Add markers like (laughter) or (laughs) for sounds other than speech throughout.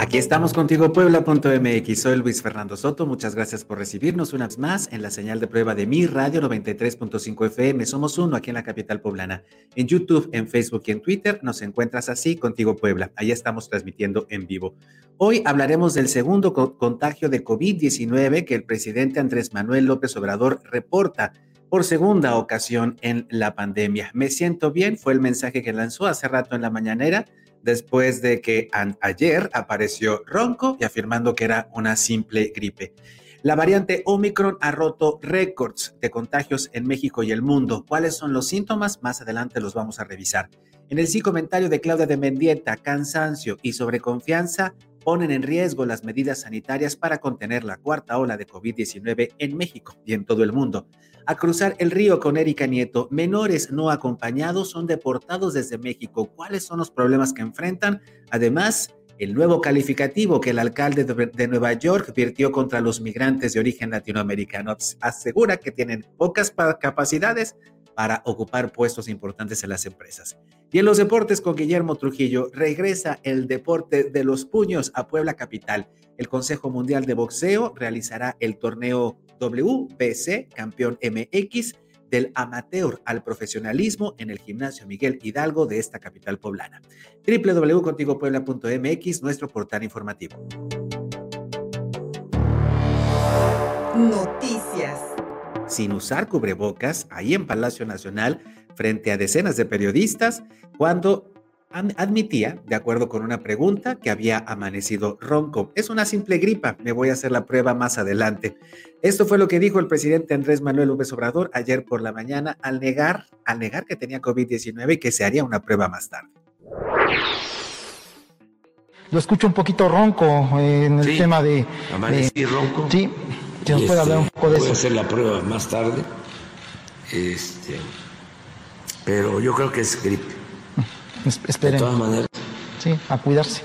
Aquí estamos contigo, Puebla.mx. Soy Luis Fernando Soto. Muchas gracias por recibirnos una vez más en la señal de prueba de mi radio 93.5 FM. Somos uno aquí en la capital poblana. En YouTube, en Facebook y en Twitter nos encuentras así, Contigo Puebla. Ahí estamos transmitiendo en vivo. Hoy hablaremos del segundo contagio de COVID-19 que el presidente Andrés Manuel López Obrador reporta por segunda ocasión en la pandemia. Me siento bien, fue el mensaje que lanzó hace rato en la mañanera después de que ayer apareció ronco y afirmando que era una simple gripe. La variante Omicron ha roto récords de contagios en México y el mundo. ¿Cuáles son los síntomas? Más adelante los vamos a revisar. En el sí comentario de Claudia de Mendieta, cansancio y sobreconfianza ponen en riesgo las medidas sanitarias para contener la cuarta ola de COVID-19 en México y en todo el mundo. A cruzar el río con Erika Nieto, menores no acompañados son deportados desde México. ¿Cuáles son los problemas que enfrentan? Además, el nuevo calificativo que el alcalde de Nueva York virtió contra los migrantes de origen latinoamericano asegura que tienen pocas capacidades para ocupar puestos importantes en las empresas. Y en los deportes con Guillermo Trujillo regresa el deporte de los puños a Puebla Capital. El Consejo Mundial de Boxeo realizará el torneo WBC Campeón MX del amateur al profesionalismo en el gimnasio Miguel Hidalgo de esta capital poblana. www.contigopuebla.mx, nuestro portal informativo. Noticias sin usar cubrebocas ahí en Palacio Nacional frente a decenas de periodistas cuando admitía, de acuerdo con una pregunta, que había amanecido ronco. Es una simple gripa, me voy a hacer la prueba más adelante. Esto fue lo que dijo el presidente Andrés Manuel López Obrador ayer por la mañana al negar, al negar que tenía COVID-19 y que se haría una prueba más tarde. Lo escucho un poquito ronco en el tema de... Amanecí ronco. Sí, si nos puede hablar un poco de eso. Voy hacer la prueba más tarde. Este, pero yo creo que es gripe. (laughs) esperen. De todas maneras. Sí, a cuidarse.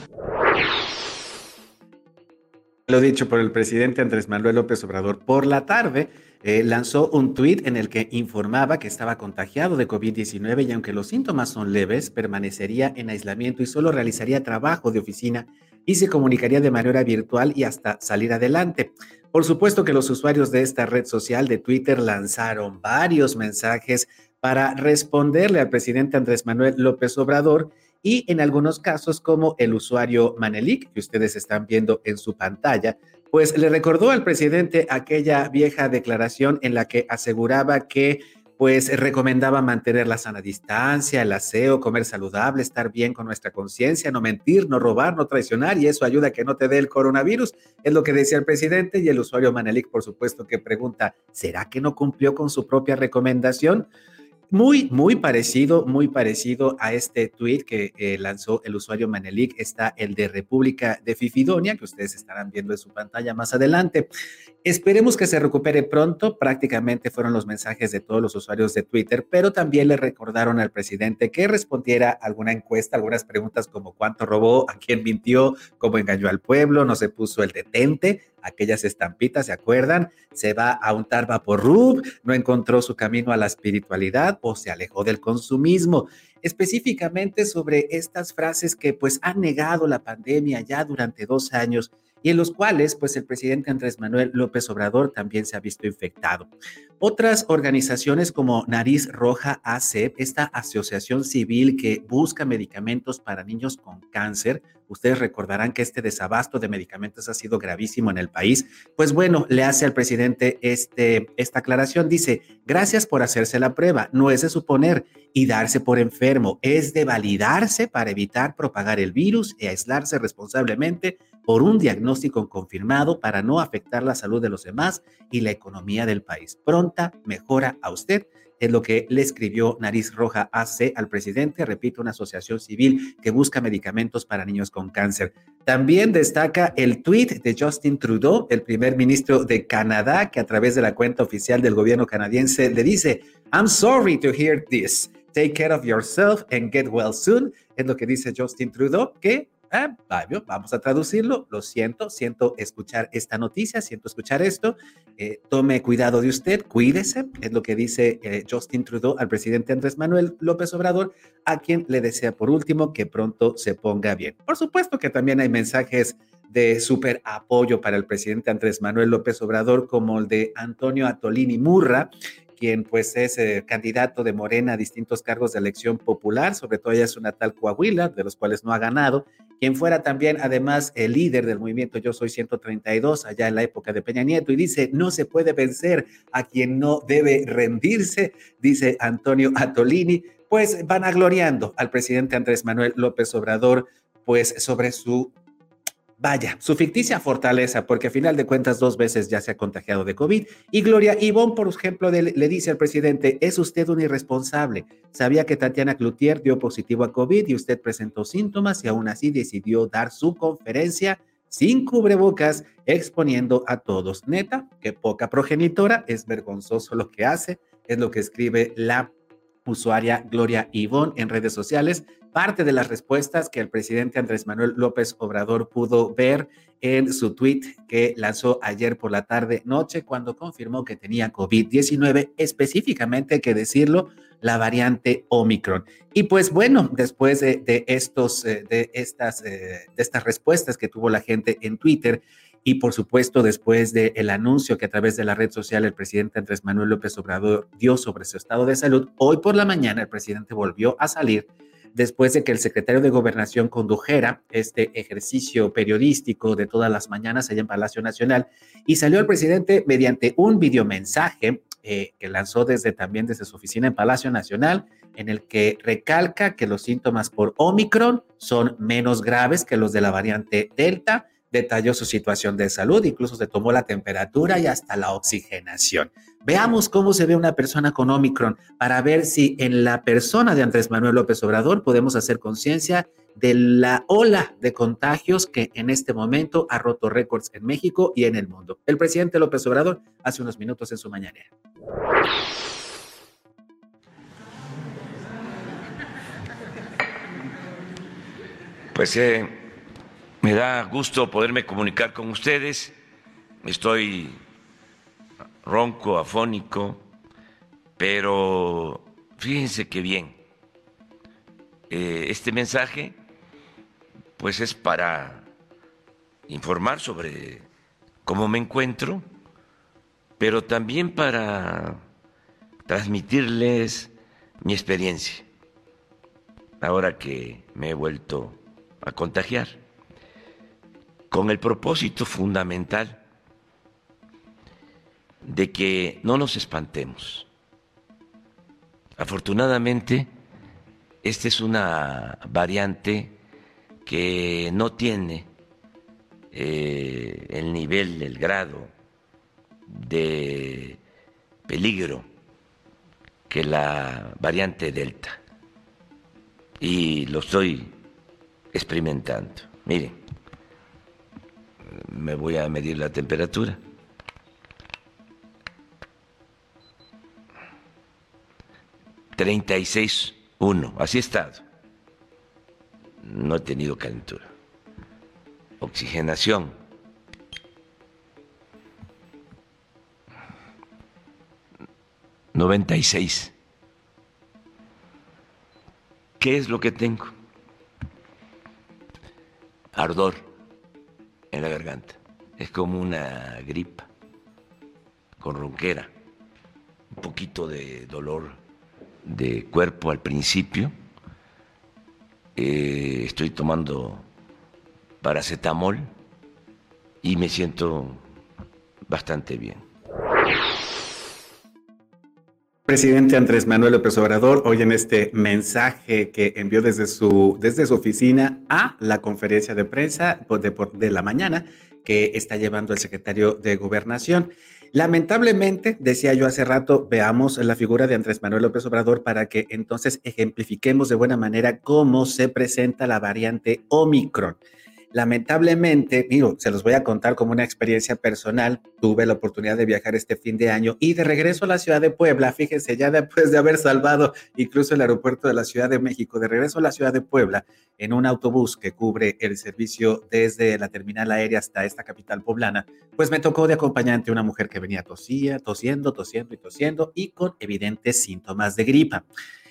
Lo dicho por el presidente Andrés Manuel López Obrador por la tarde, eh, lanzó un tuit en el que informaba que estaba contagiado de COVID-19 y aunque los síntomas son leves, permanecería en aislamiento y solo realizaría trabajo de oficina y se comunicaría de manera virtual y hasta salir adelante. Por supuesto que los usuarios de esta red social de Twitter lanzaron varios mensajes para responderle al presidente Andrés Manuel López Obrador y en algunos casos como el usuario Manelik, que ustedes están viendo en su pantalla, pues le recordó al presidente aquella vieja declaración en la que aseguraba que pues recomendaba mantener la sana distancia, el aseo, comer saludable, estar bien con nuestra conciencia, no mentir, no robar, no traicionar, y eso ayuda a que no te dé el coronavirus. Es lo que decía el presidente y el usuario Manelik, por supuesto, que pregunta, ¿será que no cumplió con su propia recomendación? Muy, muy parecido, muy parecido a este tweet que eh, lanzó el usuario Manelik, está el de República de Fifidonia, que ustedes estarán viendo en su pantalla más adelante. Esperemos que se recupere pronto, prácticamente fueron los mensajes de todos los usuarios de Twitter, pero también le recordaron al presidente que respondiera alguna encuesta, algunas preguntas como cuánto robó, a quién mintió, cómo engañó al pueblo, no se puso el detente, aquellas estampitas, ¿se acuerdan? Se va a untar rub, no encontró su camino a la espiritualidad o se alejó del consumismo. Específicamente sobre estas frases que pues han negado la pandemia ya durante dos años y en los cuales pues el presidente Andrés Manuel López Obrador también se ha visto infectado. Otras organizaciones como Nariz Roja AC, esta asociación civil que busca medicamentos para niños con cáncer, ustedes recordarán que este desabasto de medicamentos ha sido gravísimo en el país, pues bueno, le hace al presidente este, esta aclaración, dice, gracias por hacerse la prueba, no es de suponer y darse por enfermo, es de validarse para evitar propagar el virus y aislarse responsablemente por un diagnóstico confirmado para no afectar la salud de los demás y la economía del país. Pronta mejora a usted. Es lo que le escribió Nariz Roja AC al presidente, repito, una asociación civil que busca medicamentos para niños con cáncer. También destaca el tweet de Justin Trudeau, el primer ministro de Canadá, que a través de la cuenta oficial del gobierno canadiense le dice, I'm sorry to hear this. take care of yourself and get well soon, es lo que dice Justin Trudeau, que ah, vamos a traducirlo, lo siento, siento escuchar esta noticia, siento escuchar esto, eh, tome cuidado de usted, cuídese, es lo que dice eh, Justin Trudeau al presidente Andrés Manuel López Obrador, a quien le desea por último que pronto se ponga bien. Por supuesto que también hay mensajes de súper apoyo para el presidente Andrés Manuel López Obrador, como el de Antonio Atolini Murra, quien pues es eh, candidato de Morena a distintos cargos de elección popular, sobre todo ella es una tal Coahuila, de los cuales no ha ganado, quien fuera también además el líder del movimiento Yo Soy 132 allá en la época de Peña Nieto y dice, no se puede vencer a quien no debe rendirse, dice Antonio Atolini, pues van agloriando al presidente Andrés Manuel López Obrador pues sobre su Vaya, su ficticia fortaleza, porque a final de cuentas dos veces ya se ha contagiado de COVID. Y Gloria Ivón, por ejemplo, le dice al presidente, es usted un irresponsable. Sabía que Tatiana Cloutier dio positivo a COVID y usted presentó síntomas y aún así decidió dar su conferencia sin cubrebocas, exponiendo a todos. Neta, qué poca progenitora, es vergonzoso lo que hace, es lo que escribe la usuaria Gloria Ivón en redes sociales parte de las respuestas que el presidente Andrés Manuel López Obrador pudo ver en su tweet que lanzó ayer por la tarde noche cuando confirmó que tenía COVID-19, específicamente, que decirlo, la variante Omicron. Y pues bueno, después de, estos, eh, de, estas, eh, de estas respuestas que tuvo la gente en Twitter, y por supuesto después del anuncio que a través de la red social el presidente Andrés Manuel López Obrador dio sobre su estado de salud, hoy por la mañana el presidente volvió a salir después de que el secretario de Gobernación condujera este ejercicio periodístico de todas las mañanas allá en Palacio Nacional y salió el presidente mediante un videomensaje eh, que lanzó desde también desde su oficina en Palacio Nacional, en el que recalca que los síntomas por Omicron son menos graves que los de la variante Delta detalló su situación de salud, incluso se tomó la temperatura y hasta la oxigenación. Veamos cómo se ve una persona con Omicron para ver si en la persona de Andrés Manuel López Obrador podemos hacer conciencia de la ola de contagios que en este momento ha roto récords en México y en el mundo. El presidente López Obrador hace unos minutos en su mañanera. Pues eh, me da gusto poderme comunicar con ustedes. Estoy ronco, afónico, pero fíjense qué bien. Eh, este mensaje, pues es para informar sobre cómo me encuentro, pero también para transmitirles mi experiencia, ahora que me he vuelto a contagiar con el propósito fundamental de que no nos espantemos. Afortunadamente, esta es una variante que no tiene eh, el nivel, el grado de peligro que la variante Delta. Y lo estoy experimentando. Miren me voy a medir la temperatura. Treinta y seis uno, así he estado. No he tenido calentura. Oxigenación. Noventa y seis. ¿Qué es lo que tengo? Ardor en la garganta. Es como una gripa con ronquera, un poquito de dolor de cuerpo al principio. Eh, estoy tomando paracetamol y me siento bastante bien. Presidente Andrés Manuel López Obrador, hoy en este mensaje que envió desde su, desde su oficina a la conferencia de prensa de, de la mañana que está llevando el secretario de Gobernación. Lamentablemente, decía yo hace rato, veamos la figura de Andrés Manuel López Obrador para que entonces ejemplifiquemos de buena manera cómo se presenta la variante Omicron. Lamentablemente, digo, se los voy a contar como una experiencia personal. Tuve la oportunidad de viajar este fin de año y de regreso a la ciudad de Puebla, fíjense, ya después de haber salvado incluso el aeropuerto de la Ciudad de México, de regreso a la ciudad de Puebla en un autobús que cubre el servicio desde la terminal aérea hasta esta capital poblana, pues me tocó de acompañante una mujer que venía tosía, tosiendo, tosiendo y tosiendo y con evidentes síntomas de gripa.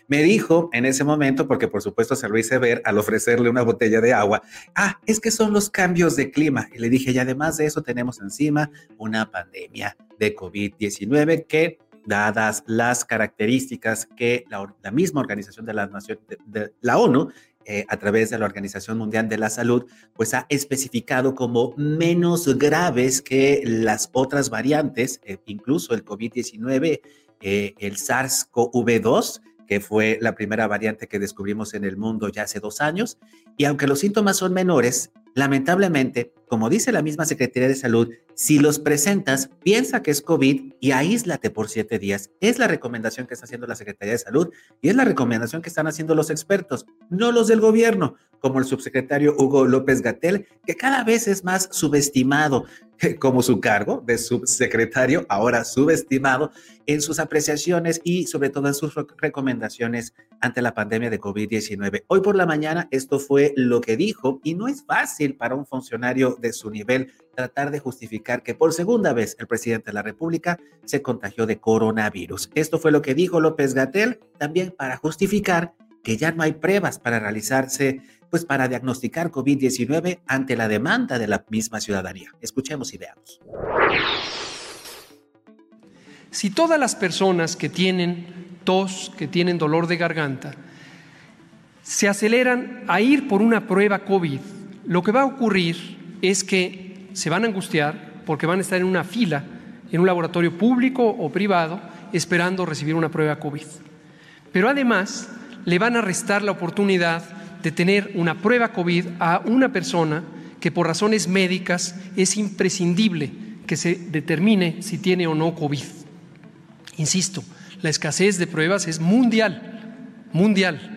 Me dijo en ese momento, porque por supuesto se lo hice ver al ofrecerle una botella de agua, ah, es que son los cambios de clima. Y le dije, y además de eso tenemos encima una pandemia de COVID-19 que dadas las características que la, misma organización de la, Nación, de, la ONU eh, a través de la Organización Mundial de la Salud, pues ha especificado como menos graves que las otras variantes, eh, incluso el COVID-19, eh, el SARS-CoV-2, que fue la primera variante que descubrimos en el mundo ya hace dos años. Y aunque los síntomas son menores, lamentablemente, como dice la misma Secretaría de Salud, si los presentas, piensa que es COVID y aíslate por siete días. Es la recomendación que está haciendo la Secretaría de Salud y es la recomendación que están haciendo los expertos, no los del gobierno, como el subsecretario Hugo López Gatel, que cada vez es más subestimado (laughs) como su cargo de subsecretario, ahora subestimado en sus apreciaciones y sobre todo en sus recomendaciones ante la pandemia de COVID-19. Hoy por la mañana esto fue lo que dijo y no es fácil para un funcionario de su nivel tratar de justificar que por segunda vez el presidente de la República se contagió de coronavirus. Esto fue lo que dijo López Gatel también para justificar que ya no hay pruebas para realizarse pues para diagnosticar COVID-19 ante la demanda de la misma ciudadanía. Escuchemos y veamos. Si todas las personas que tienen tos, que tienen dolor de garganta, se aceleran a ir por una prueba COVID, lo que va a ocurrir es que se van a angustiar porque van a estar en una fila en un laboratorio público o privado esperando recibir una prueba COVID. Pero además le van a restar la oportunidad de tener una prueba COVID a una persona que por razones médicas es imprescindible que se determine si tiene o no COVID. Insisto, la escasez de pruebas es mundial, mundial.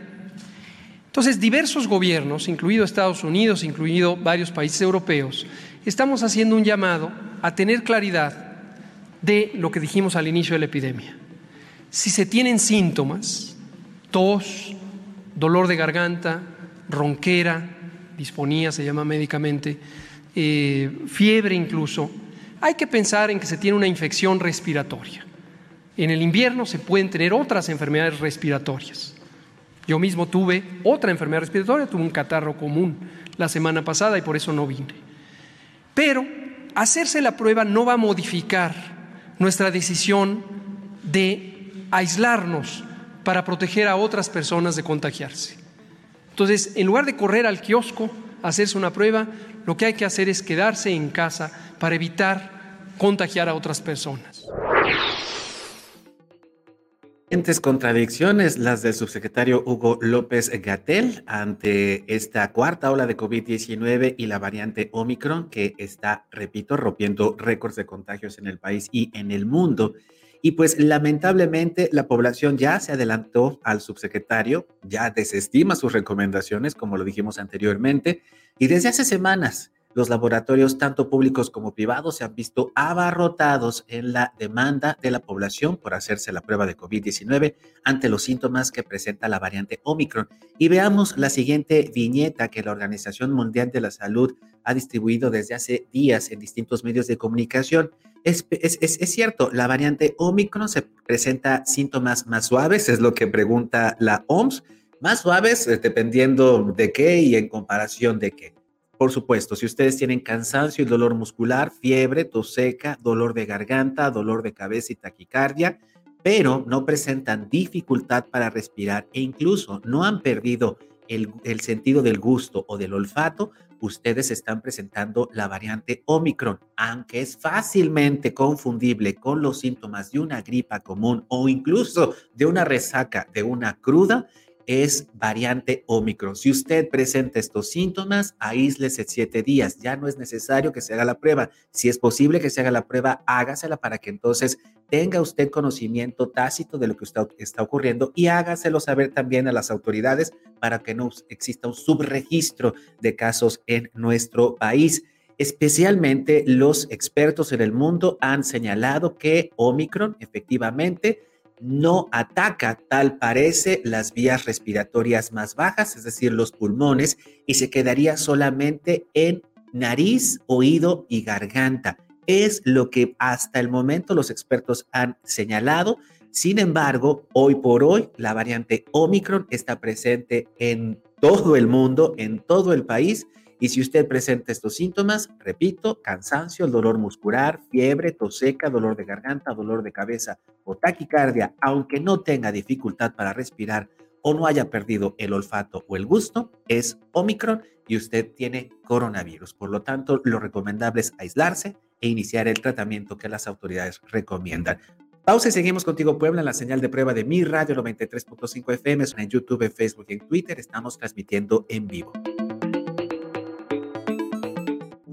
Entonces, diversos gobiernos, incluido Estados Unidos, incluido varios países europeos, estamos haciendo un llamado a tener claridad de lo que dijimos al inicio de la epidemia. Si se tienen síntomas, tos, dolor de garganta, ronquera, disponía, se llama médicamente, eh, fiebre incluso, hay que pensar en que se tiene una infección respiratoria. En el invierno se pueden tener otras enfermedades respiratorias. Yo mismo tuve otra enfermedad respiratoria, tuve un catarro común la semana pasada y por eso no vine. Pero hacerse la prueba no va a modificar nuestra decisión de aislarnos para proteger a otras personas de contagiarse. Entonces, en lugar de correr al kiosco a hacerse una prueba, lo que hay que hacer es quedarse en casa para evitar contagiar a otras personas. Contradicciones las del subsecretario Hugo López Gatel ante esta cuarta ola de COVID-19 y la variante Omicron que está, repito, rompiendo récords de contagios en el país y en el mundo. Y pues lamentablemente la población ya se adelantó al subsecretario, ya desestima sus recomendaciones, como lo dijimos anteriormente, y desde hace semanas los laboratorios, tanto públicos como privados, se han visto abarrotados en la demanda de la población por hacerse la prueba de COVID-19 ante los síntomas que presenta la variante Omicron. Y veamos la siguiente viñeta que la Organización Mundial de la Salud ha distribuido desde hace días en distintos medios de comunicación. Es, cierto, la variante Omicron se presenta síntomas más suaves, es lo que pregunta la OMS, más suaves eh, dependiendo de qué y en comparación de qué. Por supuesto, si ustedes tienen cansancio y dolor muscular, fiebre, tos seca, dolor de garganta, dolor de cabeza y taquicardia, pero no presentan dificultad para respirar e incluso no han perdido el, sentido del gusto o del olfato, ustedes están presentando la variante Omicron, aunque es fácilmente confundible con los síntomas de una gripa común o incluso de una resaca, de una cruda, es variante Omicron. Si usted presenta estos síntomas, aíslese siete días. Ya no es necesario que se haga la prueba. Si es posible que se haga la prueba, hágasela para que entonces tenga usted conocimiento tácito de lo que está, está ocurriendo y hágaselo saber también a las autoridades para que no exista un subregistro de casos en nuestro país. Especialmente los expertos en el mundo han señalado que Omicron efectivamente no ataca, tal parece, las vías respiratorias más bajas, es decir, los pulmones, y se quedaría solamente en nariz, oído y garganta. Es lo que hasta el momento los expertos han señalado. Sin embargo, hoy por hoy, la variante Omicron está presente en todo el mundo, en todo el país, y si usted presenta estos síntomas, repito, cansancio, dolor muscular, fiebre, tos seca, dolor de garganta, dolor de cabeza o taquicardia, aunque no tenga dificultad para respirar o no haya perdido el olfato o el gusto, es Omicron y usted tiene coronavirus. Por lo tanto, lo recomendable es aislarse e iniciar el tratamiento que las autoridades recomiendan. Pausa y seguimos contigo, Puebla, en la señal de prueba de Mi Radio 93.5 FM, en YouTube, en Facebook y en Twitter. Estamos transmitiendo en vivo.